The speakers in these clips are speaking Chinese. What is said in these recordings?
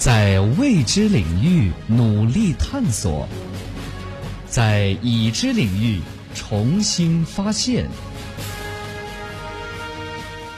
在未知领域努力探索，在已知领域重新发现，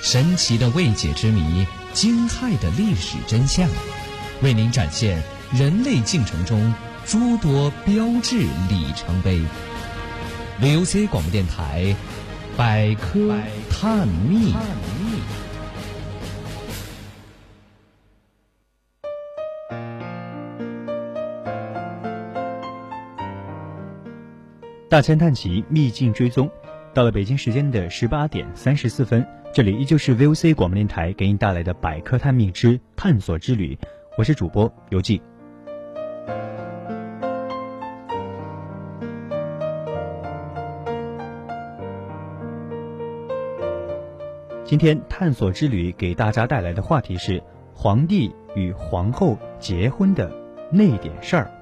神奇的未解之谜，惊骇的历史真相，为您展现人类进程中诸多标志里程碑。VOC 广播电台百科探秘。大千探奇，秘境追踪，到了北京时间的十八点三十四分，这里依旧是 VOC 广播电台给您带来的百科探秘之探索之旅，我是主播游记。今天探索之旅给大家带来的话题是皇帝与皇后结婚的那点事儿。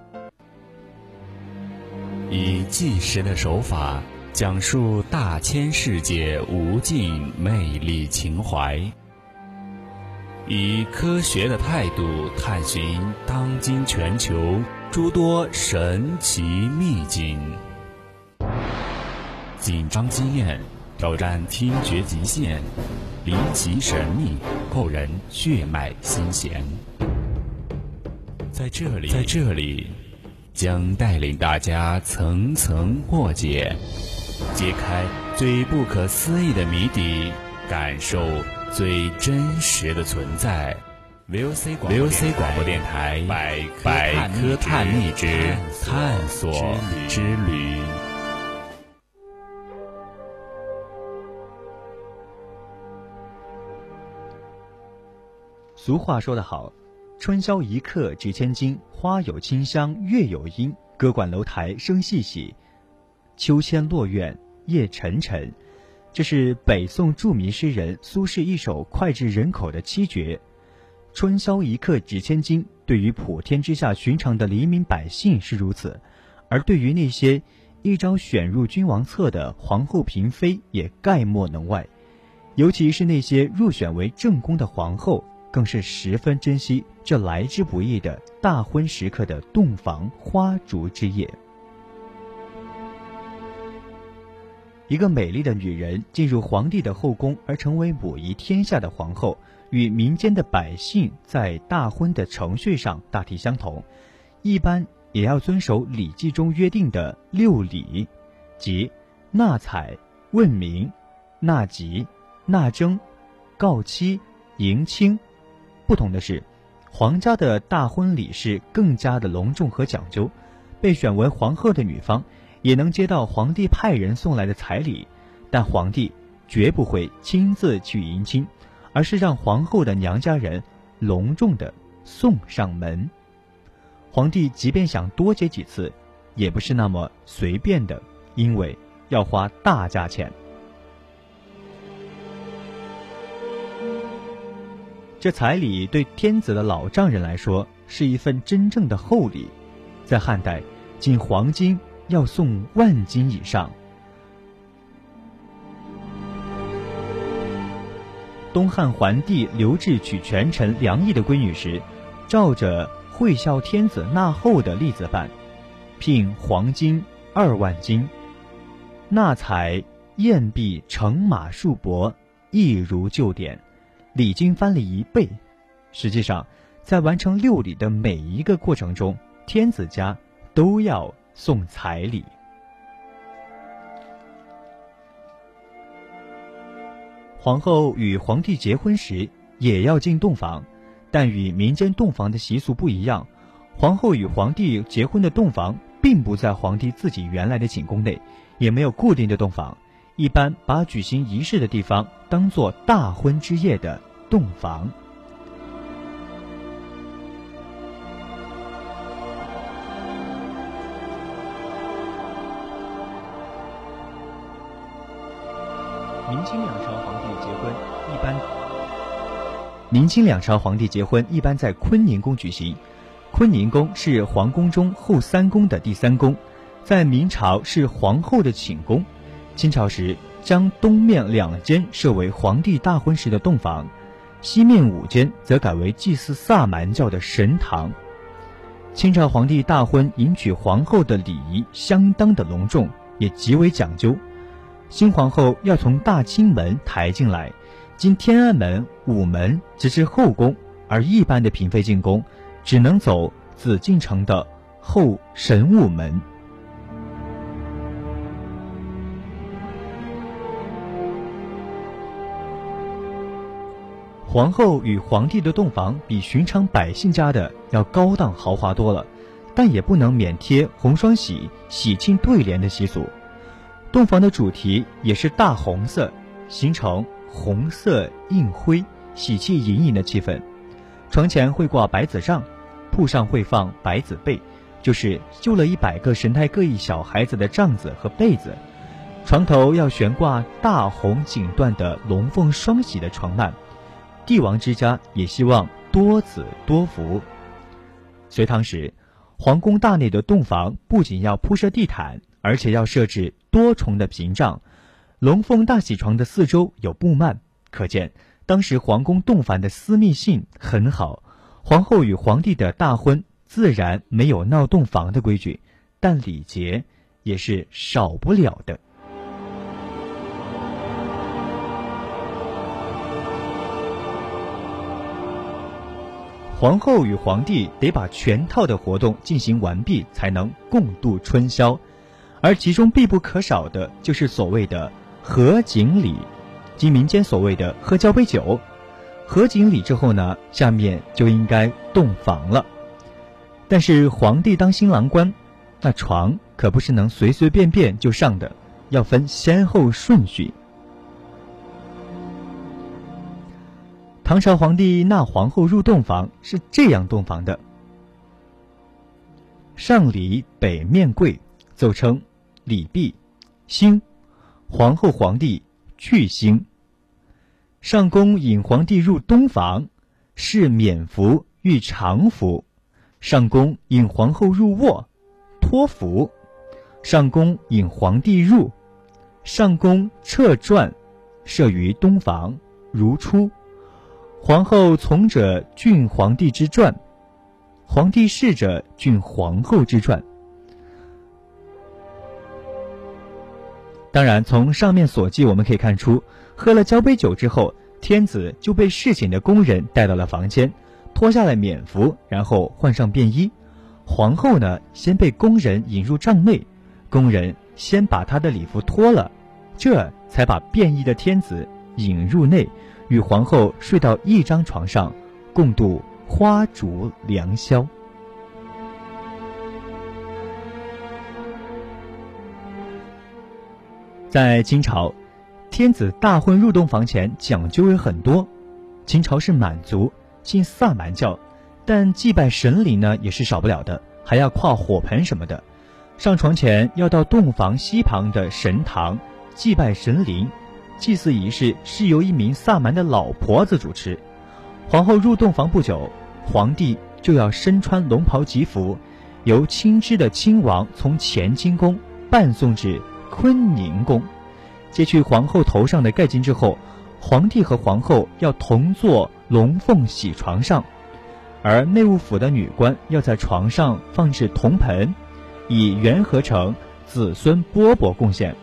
以纪实的手法讲述大千世界无尽魅力情怀，以科学的态度探寻当今全球诸多神奇秘境。紧张经验，挑战听觉极限，离奇神秘，扣人血脉心弦。在这里，在这里。将带领大家层层破解，揭开最不可思议的谜底，感受最真实的存在。VOC 广播电台百科探秘之探索之旅。俗话说得好。春宵一刻值千金，花有清香月有阴。歌管楼台声细细，秋千落院夜沉沉。这是北宋著名诗人苏轼一首脍炙人口的七绝。春宵一刻值千金，对于普天之下寻常的黎民百姓是如此，而对于那些一朝选入君王侧的皇后嫔妃也概莫能外。尤其是那些入选为正宫的皇后。更是十分珍惜这来之不易的大婚时刻的洞房花烛之夜。一个美丽的女人进入皇帝的后宫而成为母仪天下的皇后，与民间的百姓在大婚的程序上大体相同，一般也要遵守《礼记》中约定的六礼，即纳采、问名、纳吉、纳征、告期、迎亲。不同的是，皇家的大婚礼是更加的隆重和讲究。被选为皇后的女方也能接到皇帝派人送来的彩礼，但皇帝绝不会亲自去迎亲，而是让皇后的娘家人隆重的送上门。皇帝即便想多接几次，也不是那么随便的，因为要花大价钱。这彩礼对天子的老丈人来说是一份真正的厚礼，在汉代，仅黄金要送万金以上。东汉桓帝刘志娶权臣梁毅的闺女时，照着惠孝天子纳后的例子办，聘黄金二万斤，纳采宴毕乘马数帛，一如旧典。礼金翻了一倍。实际上，在完成六礼的每一个过程中，天子家都要送彩礼。皇后与皇帝结婚时也要进洞房，但与民间洞房的习俗不一样。皇后与皇帝结婚的洞房并不在皇帝自己原来的寝宫内，也没有固定的洞房。一般把举行仪式的地方当做大婚之夜的洞房。明清两朝皇帝结婚一般，明清两朝皇帝结婚一般在坤宁宫举行。坤宁宫是皇宫中后三宫的第三宫，在明朝是皇后的寝宫。清朝时，将东面两间设为皇帝大婚时的洞房，西面五间则改为祭祀萨满教的神堂。清朝皇帝大婚迎娶皇后的礼仪相当的隆重，也极为讲究。新皇后要从大清门抬进来，经天安门、午门，直至后宫；而一般的嫔妃进宫，只能走紫禁城的后神武门。皇后与皇帝的洞房比寻常百姓家的要高档豪华多了，但也不能免贴红双喜、喜庆对联的习俗。洞房的主题也是大红色，形成红色映辉、喜气盈盈的气氛。床前会挂百子帐，铺上会放百子被，就是绣了一百个神态各异小孩子的帐子和被子。床头要悬挂大红锦缎的龙凤双喜的床幔。帝王之家也希望多子多福。隋唐时，皇宫大内的洞房不仅要铺设地毯，而且要设置多重的屏障。龙凤大喜床的四周有布幔，可见当时皇宫洞房的私密性很好。皇后与皇帝的大婚自然没有闹洞房的规矩，但礼节也是少不了的。皇后与皇帝得把全套的活动进行完毕，才能共度春宵，而其中必不可少的就是所谓的合卺礼，即民间所谓的喝交杯酒。合卺礼之后呢，下面就应该洞房了。但是皇帝当新郎官，那床可不是能随随便便就上的，要分先后顺序。唐朝皇帝纳皇后入洞房是这样洞房的：上礼北面跪，奏称礼毕，兴。皇后皇帝去兴。上宫引皇帝入东房，是冕服欲长服。上宫引皇后入卧，托服。上宫引皇帝入，上宫撤传，设于东房，如初。皇后从者郡皇帝之传，皇帝侍者郡皇后之传。当然，从上面所记，我们可以看出，喝了交杯酒之后，天子就被侍寝的宫人带到了房间，脱下了冕服，然后换上便衣。皇后呢，先被宫人引入帐内，宫人先把她的礼服脱了，这才把便衣的天子引入内。与皇后睡到一张床上，共度花烛良宵。在清朝，天子大婚入洞房前讲究有很多。清朝是满族，信萨满教，但祭拜神灵呢也是少不了的，还要跨火盆什么的。上床前要到洞房西旁的神堂祭拜神灵。祭祀仪式是由一名萨满的老婆子主持。皇后入洞房不久，皇帝就要身穿龙袍吉服，由亲支的亲王从乾清宫伴送至坤宁宫，揭去皇后头上的盖巾之后，皇帝和皇后要同坐龙凤喜床上，而内务府的女官要在床上放置铜盆，以元和成子孙饽饽贡献。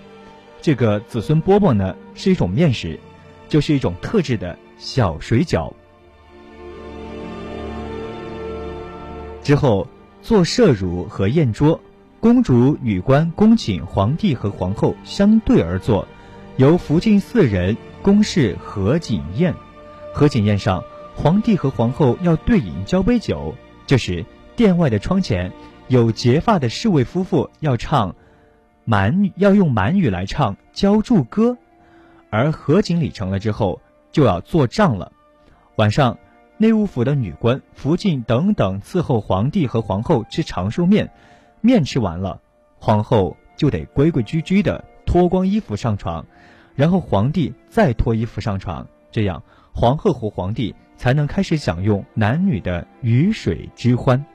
这个子孙饽饽呢，是一种面食，就是一种特制的小水饺。之后做摄乳和宴桌，公主、女官恭请皇帝和皇后相对而坐，由福晋四人公事合卺宴。合卺宴上，皇帝和皇后要对饮交杯酒。这时，殿外的窗前有结发的侍卫夫妇要唱。满语要用满语来唱浇筑歌，而合卺礼成了之后，就要做账了。晚上，内务府的女官、福晋等等伺候皇帝和皇后吃长寿面，面吃完了，皇后就得规规矩矩的脱光衣服上床，然后皇帝再脱衣服上床，这样皇后和皇帝才能开始享用男女的鱼水之欢。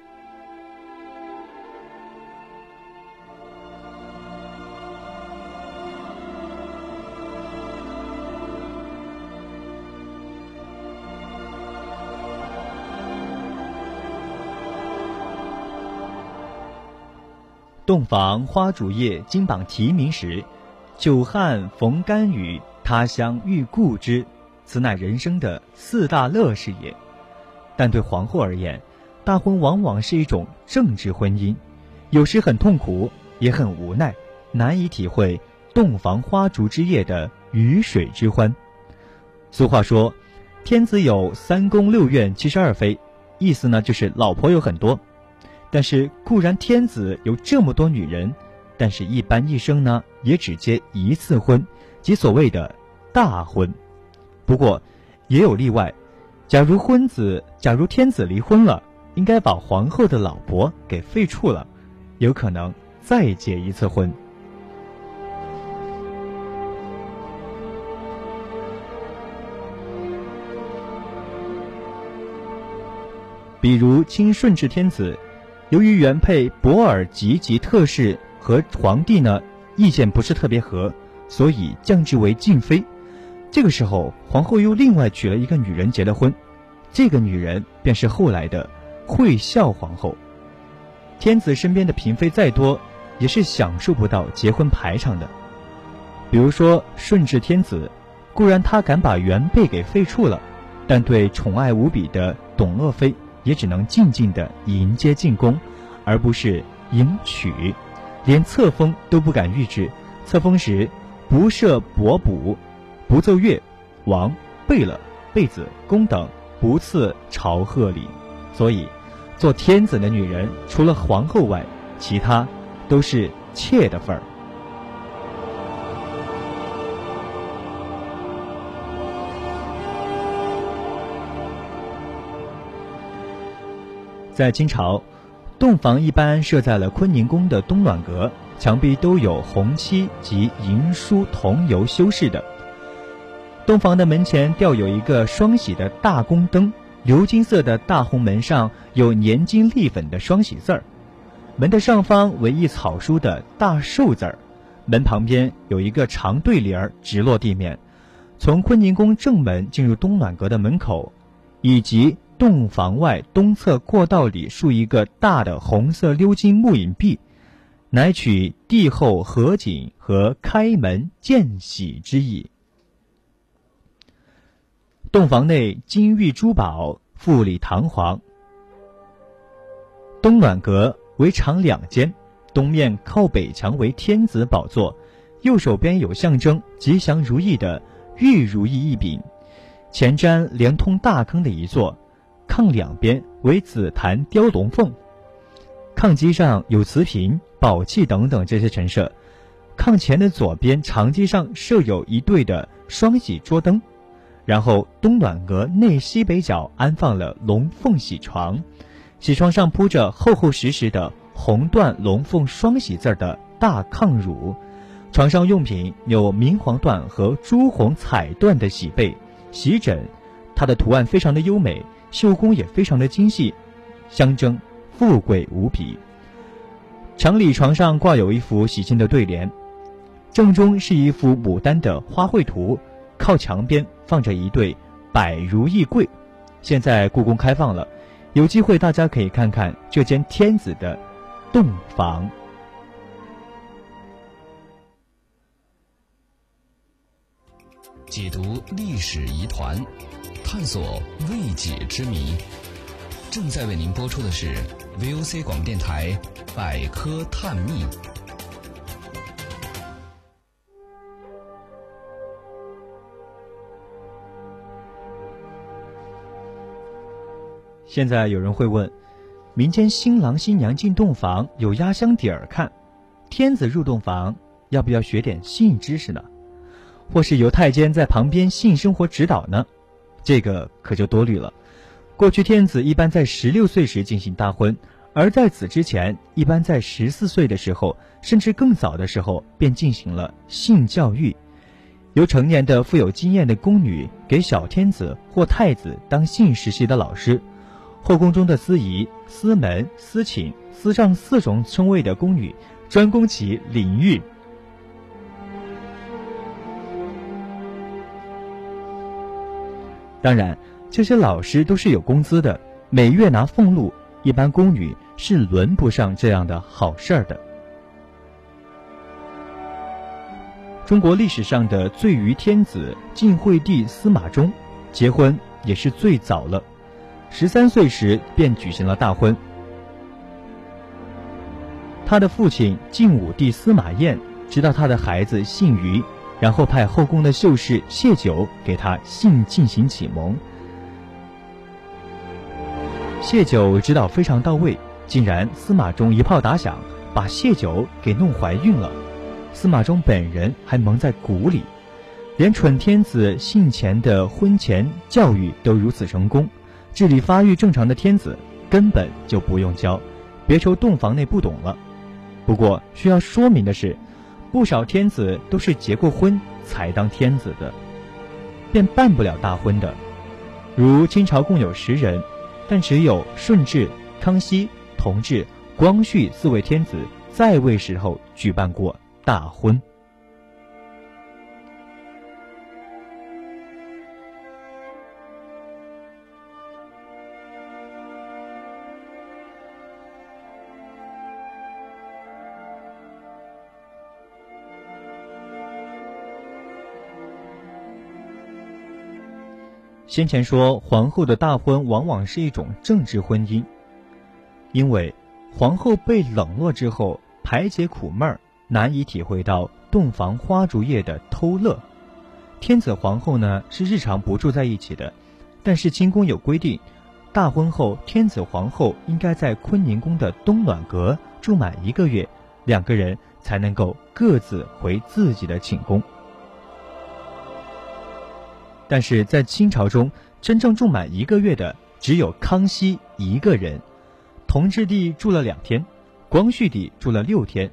洞房花烛夜，金榜题名时，久旱逢甘雨，他乡遇故知，此乃人生的四大乐事也。但对皇后而言，大婚往往是一种政治婚姻，有时很痛苦，也很无奈，难以体会洞房花烛之夜的鱼水之欢。俗话说：“天子有三宫六院七十二妃”，意思呢就是老婆有很多。但是固然天子有这么多女人，但是一般一生呢也只结一次婚，即所谓的大婚。不过也有例外，假如婚子，假如天子离婚了。应该把皇后的老婆给废黜了，有可能再结一次婚。比如清顺治天子，由于原配博尔吉吉特氏和皇帝呢意见不是特别合，所以降职为静妃。这个时候，皇后又另外娶了一个女人结了婚，这个女人便是后来的。惠孝皇后，天子身边的嫔妃再多，也是享受不到结婚排场的。比如说顺治天子，固然他敢把原配给废黜了，但对宠爱无比的董鄂妃，也只能静静的迎接进宫，而不是迎娶，连册封都不敢御制。册封时，不设伯补，不奏乐，王贝勒、贝子、公等不赐朝贺礼。所以，做天子的女人，除了皇后外，其他都是妾的份儿。在清朝，洞房一般设在了坤宁宫的东暖阁，墙壁都有红漆及银书铜油修饰的。洞房的门前吊有一个双喜的大宫灯。鎏金色的大红门上有年金立粉的双喜字儿，门的上方为一草书的大寿字儿，门旁边有一个长对联儿直落地面。从坤宁宫正门进入东暖阁的门口，以及洞房外东侧过道里竖一个大的红色鎏金木影壁，乃取帝后合景和开门见喜之意。洞房内金玉珠宝，富丽堂皇。东暖阁为长两间，东面靠北墙为天子宝座，右手边有象征吉祥如意的玉如意一柄，前瞻连通大坑的一座，炕两边为紫檀雕龙凤，炕基上有瓷瓶、宝器等等这些陈设，炕前的左边长机上设有一对的双喜桌灯。然后东暖阁内西北角安放了龙凤喜床，喜床上铺着厚厚实实的红缎龙凤双喜字的大炕褥，床上用品有明黄缎和朱红彩缎的喜被、喜枕，它的图案非常的优美，绣工也非常的精细，象征富贵无比。墙里床上挂有一幅喜庆的对联，正中是一幅牡丹的花卉图。靠墙边放着一对百如意柜，现在故宫开放了，有机会大家可以看看这间天子的洞房。解读历史疑团，探索未解之谜，正在为您播出的是 VOC 广播电台《百科探秘》。现在有人会问：民间新郎新娘进洞房有压箱底儿看，天子入洞房要不要学点性知识呢？或是由太监在旁边性生活指导呢？这个可就多虑了。过去天子一般在十六岁时进行大婚，而在此之前，一般在十四岁的时候，甚至更早的时候便进行了性教育，由成年的富有经验的宫女给小天子或太子当性实习的老师。后宫中的司仪、司门、司寝、司上四种称谓的宫女，专攻其领域。当然，这些老师都是有工资的，每月拿俸禄，一般宫女是轮不上这样的好事儿的。中国历史上的最愚天子晋惠帝司马衷，结婚也是最早了，十三岁时便举行了大婚。他的父亲晋武帝司马彦知道他的孩子姓于，然后派后宫的秀士谢九给他性进行启蒙。谢九指导非常到位，竟然司马衷一炮打响，把谢九给弄怀孕了。司马衷本人还蒙在鼓里，连蠢天子性前的婚前教育都如此成功，智力发育正常的天子根本就不用教，别愁洞房内不懂了。不过需要说明的是，不少天子都是结过婚才当天子的，便办不了大婚的。如清朝共有十人，但只有顺治、康熙、同治、光绪四位天子在位时候举办过。大婚。先前说，皇后的大婚往往是一种政治婚姻，因为皇后被冷落之后，排解苦闷儿。难以体会到洞房花烛夜的偷乐。天子皇后呢是日常不住在一起的，但是清宫有规定，大婚后天子皇后应该在坤宁宫的东暖阁住满一个月，两个人才能够各自回自己的寝宫。但是在清朝中，真正住满一个月的只有康熙一个人，同治帝住了两天，光绪帝住了六天。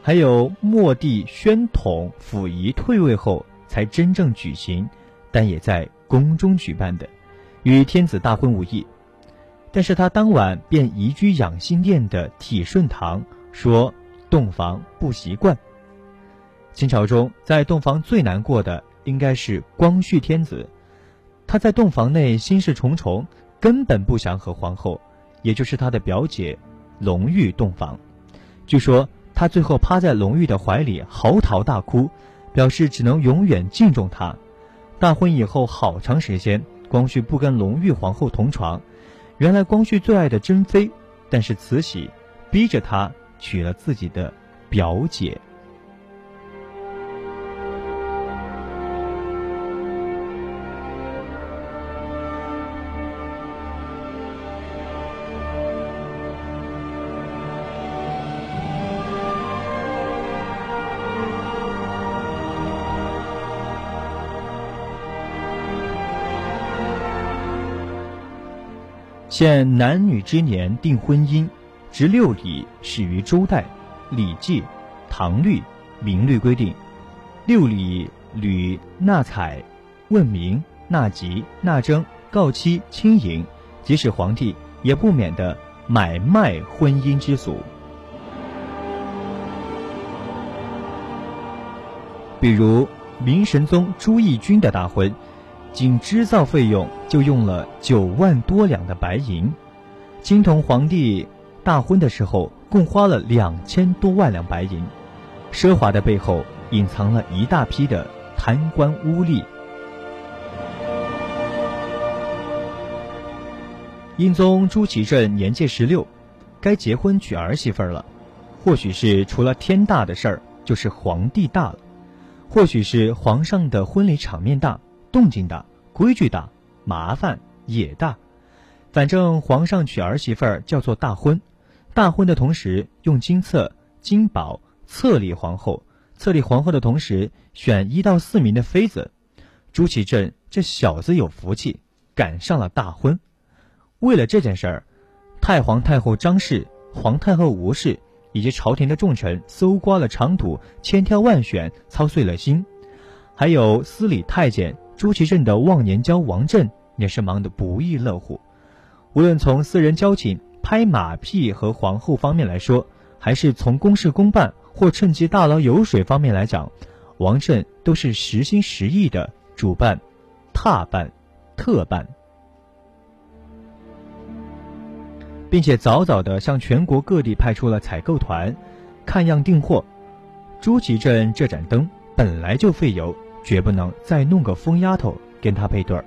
还有末帝宣统溥仪退位后才真正举行，但也在宫中举办的，与天子大婚无异。但是他当晚便移居养心殿的体顺堂，说洞房不习惯。清朝中在洞房最难过的应该是光绪天子，他在洞房内心事重重，根本不想和皇后，也就是他的表姐隆裕洞房。据说。他最后趴在隆裕的怀里嚎啕大哭，表示只能永远敬重他。大婚以后好长时间，光绪不跟隆裕皇后同床。原来光绪最爱的珍妃，但是慈禧逼着他娶了自己的表姐。现男女之年定婚姻，执六礼始于周代，《礼记·唐律·明律》规定，六礼履纳采、问名、纳吉、纳征、告期、亲迎，即使皇帝也不免的买卖婚姻之俗。比如明神宗朱翊钧的大婚。仅织造费用就用了九万多两的白银，金同皇帝大婚的时候共花了两千多万两白银，奢华的背后隐藏了一大批的贪官污吏。英宗朱祁镇年届十六，该结婚娶儿媳妇了，或许是除了天大的事儿，就是皇帝大了，或许是皇上的婚礼场面大。动静大，规矩大，麻烦也大。反正皇上娶儿媳妇儿叫做大婚，大婚的同时用金册、金宝册立皇后，册立皇后的同时选一到四名的妃子。朱祁镇这小子有福气，赶上了大婚。为了这件事儿，太皇太后张氏、皇太后吴氏以及朝廷的重臣搜刮了长土，千挑万选，操碎了心。还有司礼太监。朱祁镇的忘年交王振也是忙得不亦乐乎。无论从私人交情、拍马屁和皇后方面来说，还是从公事公办或趁机大捞油水方面来讲，王振都是实心实意的主办、踏办、特办，并且早早的向全国各地派出了采购团，看样订货。朱祁镇这盏灯本来就费油，绝不能再弄个疯丫头跟他配对儿。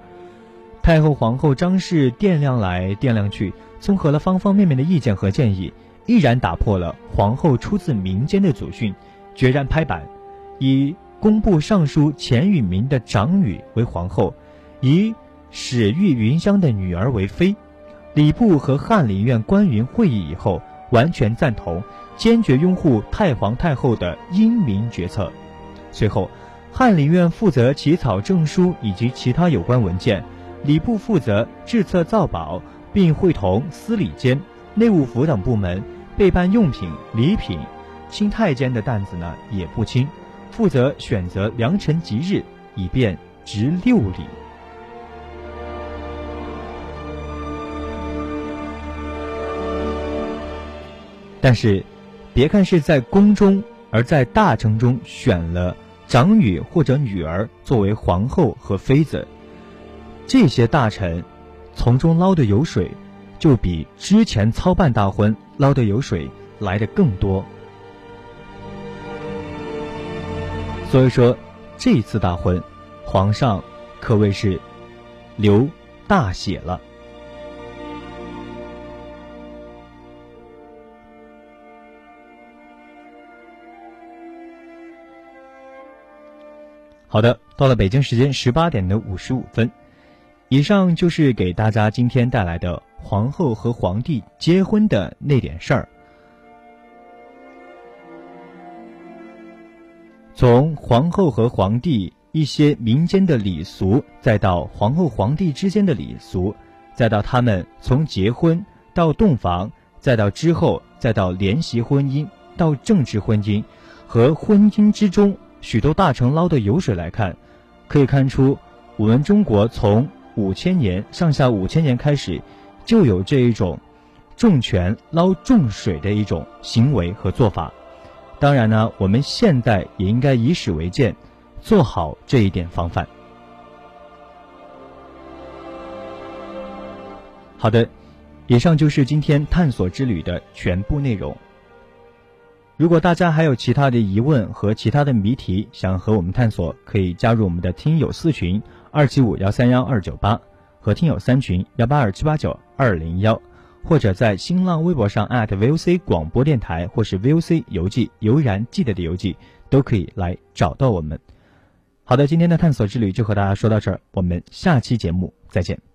太后、皇后张氏掂量来掂量去，综合了方方面面的意见和建议，毅然打破了皇后出自民间的祖训，决然拍板，以工部尚书钱允明的长女为皇后，以史玉云香的女儿为妃。礼部和翰林院官员会议以后，完全赞同，坚决拥护太皇太后的英明决策。随后，翰林院负责起草证书以及其他有关文件。礼部负责制册造宝，并会同司礼监、内务府等部门备办用品、礼品。清太监的担子呢也不轻，负责选择良辰吉日，以便执六礼。但是，别看是在宫中，而在大臣中选了长女或者女儿作为皇后和妃子。这些大臣从中捞的油水，就比之前操办大婚捞的油水来的更多。所以说，这次大婚，皇上可谓是流大血了。好的，到了北京时间十八点的五十五分。以上就是给大家今天带来的皇后和皇帝结婚的那点事儿。从皇后和皇帝一些民间的礼俗，再到皇后皇帝之间的礼俗，再到他们从结婚到洞房，再到之后，再到联席婚姻，到政治婚姻和婚姻之中许多大臣捞的油水来看，可以看出我们中国从。五千年上下五千年开始，就有这一种重权捞重水的一种行为和做法。当然呢，我们现在也应该以史为鉴，做好这一点防范。好的，以上就是今天探索之旅的全部内容。如果大家还有其他的疑问和其他的谜题想和我们探索，可以加入我们的听友四群。二七五幺三幺二九八和听友三群幺八二七八九二零幺，或者在新浪微博上 @VOC 广播电台或是 VOC 邮寄悠然记得的邮寄都可以来找到我们。好的，今天的探索之旅就和大家说到这儿，我们下期节目再见。